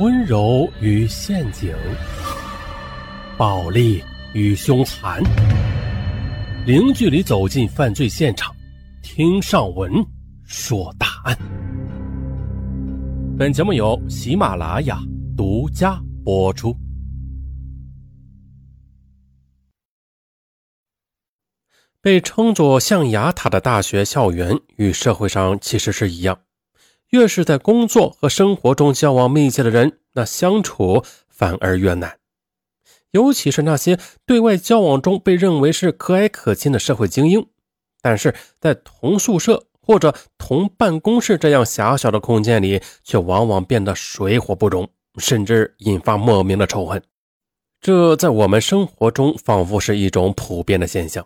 温柔与陷阱，暴力与凶残，零距离走进犯罪现场，听上文说大案。本节目由喜马拉雅独家播出。被称作象牙塔的大学校园与社会上其实是一样。越是在工作和生活中交往密切的人，那相处反而越难。尤其是那些对外交往中被认为是和蔼可亲的社会精英，但是在同宿舍或者同办公室这样狭小的空间里，却往往变得水火不容，甚至引发莫名的仇恨。这在我们生活中仿佛是一种普遍的现象。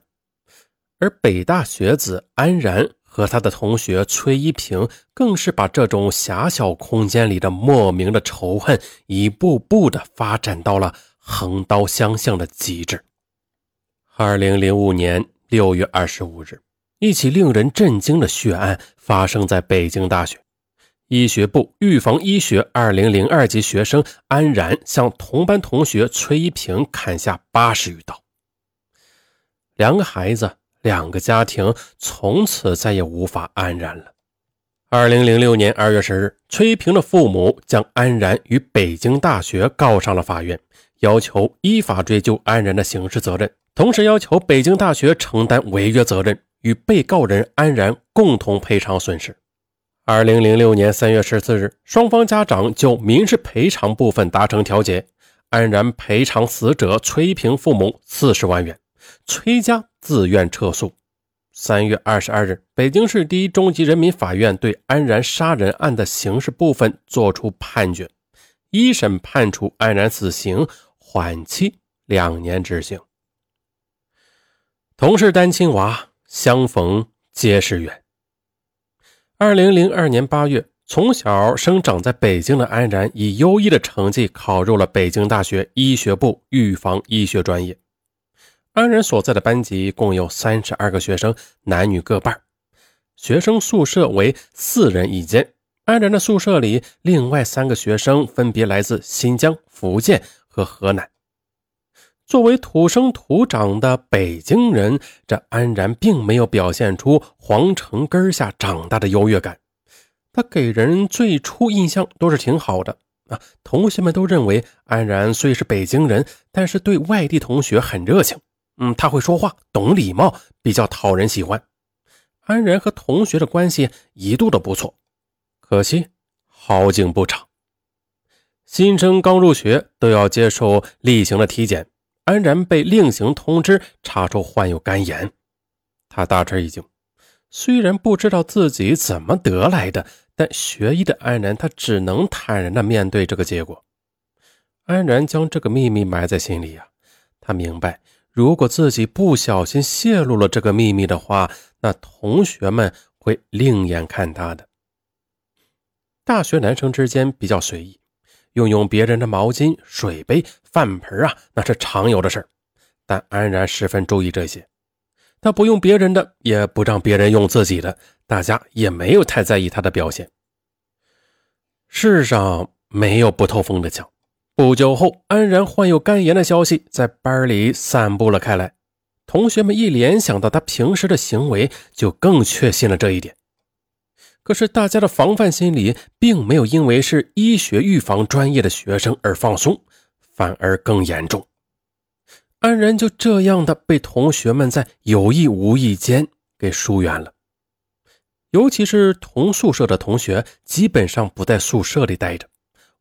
而北大学子安然。和他的同学崔一平，更是把这种狭小空间里的莫名的仇恨，一步步的发展到了横刀相向的极致。二零零五年六月二十五日，一起令人震惊的血案发生在北京大学医学部预防医学二零零二级学生安然，向同班同学崔一平砍下八十余刀。两个孩子。两个家庭从此再也无法安然了。二零零六年二月十日，崔平的父母将安然与北京大学告上了法院，要求依法追究安然的刑事责任，同时要求北京大学承担违约责任，与被告人安然共同赔偿损失。二零零六年三月十四日，双方家长就民事赔偿部分达成调解，安然赔偿死者崔平父母四十万元。崔家自愿撤诉。三月二十二日，北京市第一中级人民法院对安然杀人案的刑事部分作出判决，一审判处安然死刑，缓期两年执行。同是单亲娃，相逢皆是缘。二零零二年八月，从小生长在北京的安然以优异的成绩考入了北京大学医学部预防医学专业。安然所在的班级共有三十二个学生，男女各半。学生宿舍为四人一间。安然的宿舍里，另外三个学生分别来自新疆、福建和河南。作为土生土长的北京人，这安然并没有表现出皇城根下长大的优越感。他给人最初印象都是挺好的啊，同学们都认为安然虽是北京人，但是对外地同学很热情。嗯，他会说话，懂礼貌，比较讨人喜欢。安然和同学的关系一度的不错，可惜好景不长。新生刚入学都要接受例行的体检，安然被另行通知查出患有肝炎，他大吃一惊。虽然不知道自己怎么得来的，但学医的安然他只能坦然的面对这个结果。安然将这个秘密埋在心里呀，他明白。如果自己不小心泄露了这个秘密的话，那同学们会另眼看他的。大学男生之间比较随意，用用别人的毛巾、水杯、饭盆啊，那是常有的事但安然十分注意这些，他不用别人的，也不让别人用自己的，大家也没有太在意他的表现。世上没有不透风的墙。不久后，安然患有肝炎的消息在班里散布了开来。同学们一联想到他平时的行为，就更确信了这一点。可是，大家的防范心理并没有因为是医学预防专业的学生而放松，反而更严重。安然就这样的被同学们在有意无意间给疏远了。尤其是同宿舍的同学，基本上不在宿舍里待着。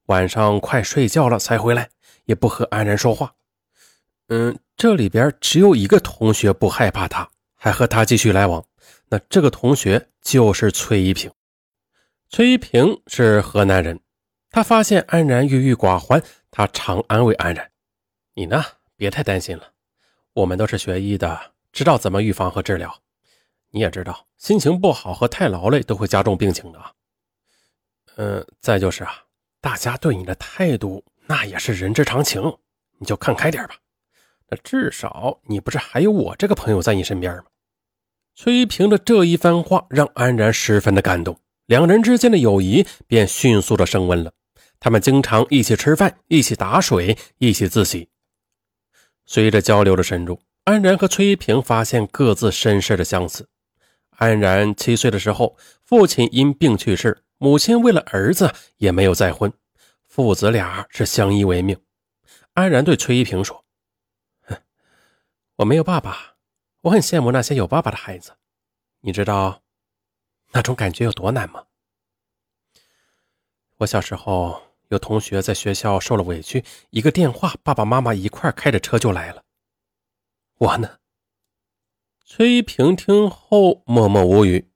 晚上快睡觉了才回来，也不和安然说话。嗯，这里边只有一个同学不害怕他，还和他继续来往。那这个同学就是崔一平。崔一平是河南人，他发现安然郁郁寡欢，他常安慰安然：“你呢，别太担心了，我们都是学医的，知道怎么预防和治疗。你也知道，心情不好和太劳累都会加重病情的。嗯，再就是啊。”大家对你的态度，那也是人之常情，你就看开点吧。那至少你不是还有我这个朋友在你身边吗？崔平的这一番话让安然十分的感动，两人之间的友谊便迅速的升温了。他们经常一起吃饭，一起打水，一起自习。随着交流的深入，安然和崔平发现各自身世的相似。安然七岁的时候，父亲因病去世，母亲为了儿子也没有再婚，父子俩是相依为命。安然对崔一平说：“我没有爸爸，我很羡慕那些有爸爸的孩子。你知道那种感觉有多难吗？我小时候有同学在学校受了委屈，一个电话，爸爸妈妈一块开着车就来了。我呢？”崔一平听后默默无语，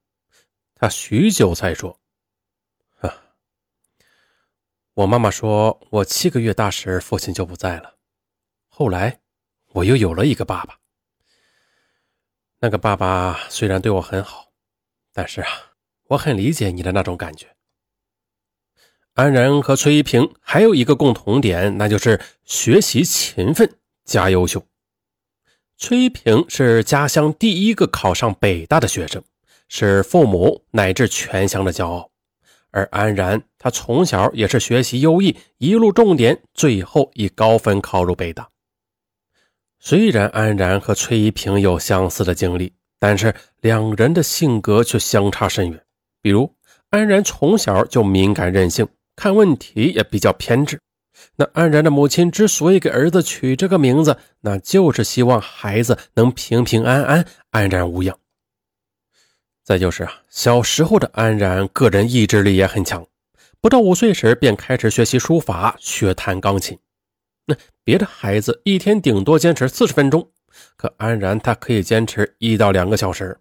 他许久才说：“，我妈妈说我七个月大时父亲就不在了，后来我又有了一个爸爸。那个爸爸虽然对我很好，但是啊，我很理解你的那种感觉。”安然和崔一平还有一个共同点，那就是学习勤奋加优秀。崔一平是家乡第一个考上北大的学生，是父母乃至全乡的骄傲。而安然，他从小也是学习优异，一路重点，最后以高分考入北大。虽然安然和崔一平有相似的经历，但是两人的性格却相差甚远。比如，安然从小就敏感任性，看问题也比较偏执。那安然的母亲之所以给儿子取这个名字，那就是希望孩子能平平安安、安然无恙。再就是啊，小时候的安然个人意志力也很强，不到五岁时便开始学习书法、学弹钢琴。那别的孩子一天顶多坚持四十分钟，可安然他可以坚持一到两个小时。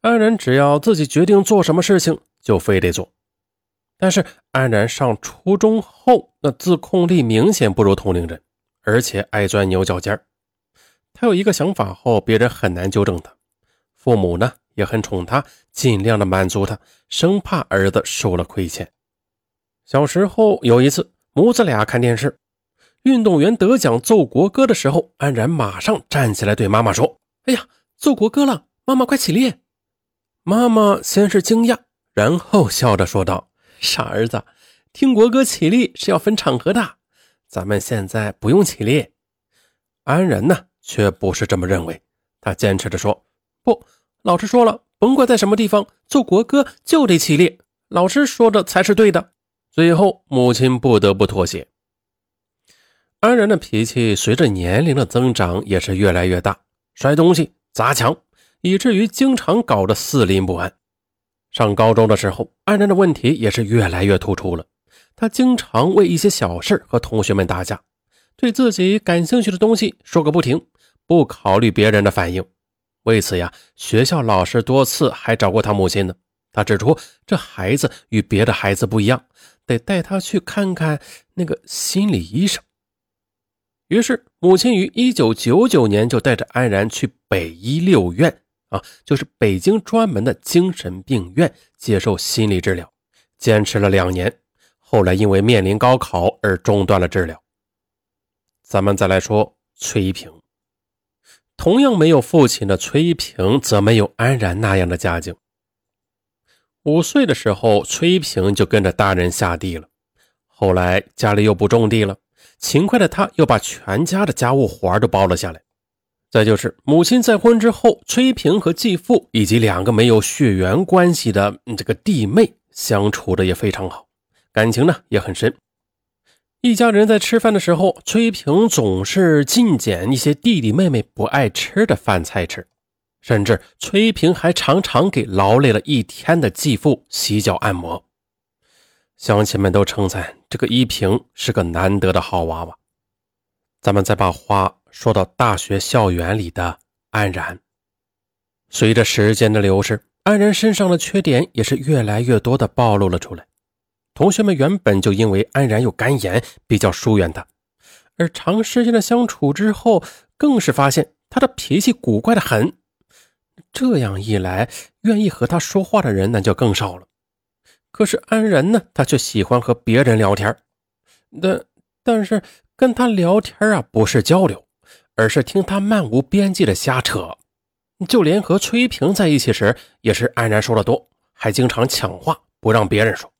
安然只要自己决定做什么事情，就非得做。但是安然上初中后，那自控力明显不如同龄人，而且爱钻牛角尖他有一个想法后，别人很难纠正他。父母呢也很宠他，尽量的满足他，生怕儿子受了亏欠。小时候有一次，母子俩看电视，运动员得奖奏国歌的时候，安然马上站起来对妈妈说：“哎呀，奏国歌了，妈妈快起立！”妈妈先是惊讶，然后笑着说道。傻儿子，听国歌起立是要分场合的，咱们现在不用起立。安然呢，却不是这么认为，他坚持着说：“不，老师说了，甭管在什么地方奏国歌就得起立，老师说的才是对的。”最后，母亲不得不妥协。安然的脾气随着年龄的增长也是越来越大，摔东西、砸墙，以至于经常搞得四邻不安。上高中的时候，安然的问题也是越来越突出了。他经常为一些小事和同学们打架，对自己感兴趣的东西说个不停，不考虑别人的反应。为此呀，学校老师多次还找过他母亲呢。他指出，这孩子与别的孩子不一样，得带他去看看那个心理医生。于是，母亲于一九九九年就带着安然去北医六院。啊，就是北京专门的精神病院接受心理治疗，坚持了两年，后来因为面临高考而中断了治疗。咱们再来说崔一平，同样没有父亲的崔一平，则没有安然那样的家境。五岁的时候，崔一平就跟着大人下地了，后来家里又不种地了，勤快的他又把全家的家务活都包了下来。再就是母亲再婚之后，崔平和继父以及两个没有血缘关系的这个弟妹相处的也非常好，感情呢也很深。一家人在吃饭的时候，崔平总是尽捡一些弟弟妹妹不爱吃的饭菜吃，甚至崔平还常常给劳累了一天的继父洗脚按摩。乡亲们都称赞这个依萍是个难得的好娃娃。咱们再把话。说到大学校园里的安然，随着时间的流逝，安然身上的缺点也是越来越多的暴露了出来。同学们原本就因为安然有肝炎比较疏远他，而长时间的相处之后，更是发现他的脾气古怪的很。这样一来，愿意和他说话的人那就更少了。可是安然呢，他却喜欢和别人聊天，但但是跟他聊天啊，不是交流。而是听他漫无边际的瞎扯，就连和崔平在一起时，也是安然说的多，还经常抢话不让别人说。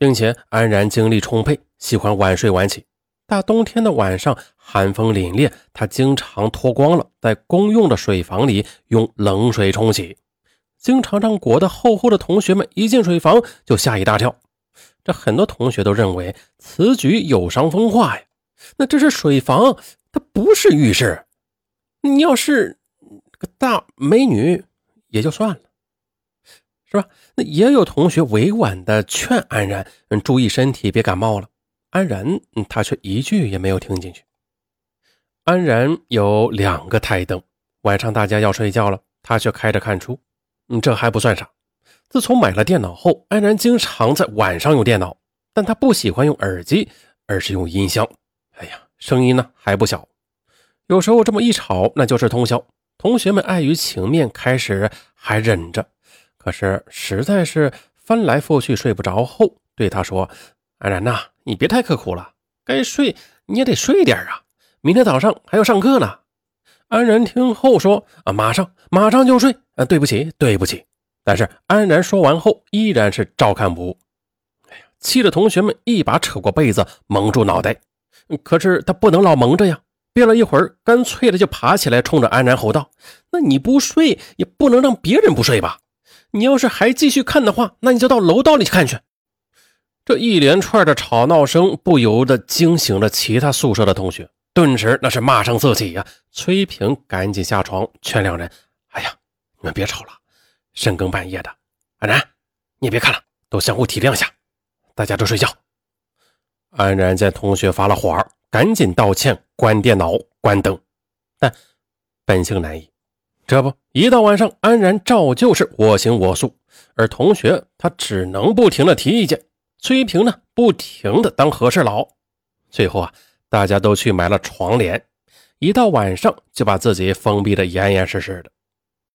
并且安然精力充沛，喜欢晚睡晚起。大冬天的晚上，寒风凛冽，他经常脱光了，在公用的水房里用冷水冲洗，经常让裹得厚厚的同学们一进水房就吓一大跳。这很多同学都认为此举有伤风化呀。那这是水房，它不是浴室。你要是个大美女也就算了，是吧？那也有同学委婉的劝安然，嗯，注意身体，别感冒了。安然，他却一句也没有听进去。安然有两个台灯，晚上大家要睡觉了，他却开着看书。嗯，这还不算啥。自从买了电脑后，安然经常在晚上用电脑，但他不喜欢用耳机，而是用音箱。哎呀，声音呢还不小，有时候这么一吵，那就是通宵。同学们碍于情面，开始还忍着，可是实在是翻来覆去睡不着后，对他说：“安然呐。”你别太刻苦了，该睡你也得睡点啊！明天早上还要上课呢。安然听后说：“啊，马上马上就睡。”啊，对不起，对不起。但是安然说完后，依然是照看不误。哎呀，气得同学们一把扯过被子蒙住脑袋。可是他不能老蒙着呀，憋了一会儿，干脆的就爬起来，冲着安然吼道：“那你不睡，也不能让别人不睡吧？你要是还继续看的话，那你就到楼道里去看去。”这一连串的吵闹声不由得惊醒了其他宿舍的同学，顿时那是骂声四起呀！崔平赶紧下床劝两人：“哎呀，你们别吵了，深更半夜的。安然，你也别看了，都相互体谅一下，大家都睡觉。”安然见同学发了火，赶紧道歉，关电脑，关灯。但本性难移，这不一到晚上，安然照旧是我行我素，而同学他只能不停的提意见。崔平呢，不停的当和事佬，最后啊，大家都去买了床帘，一到晚上就把自己封闭的严严实实的。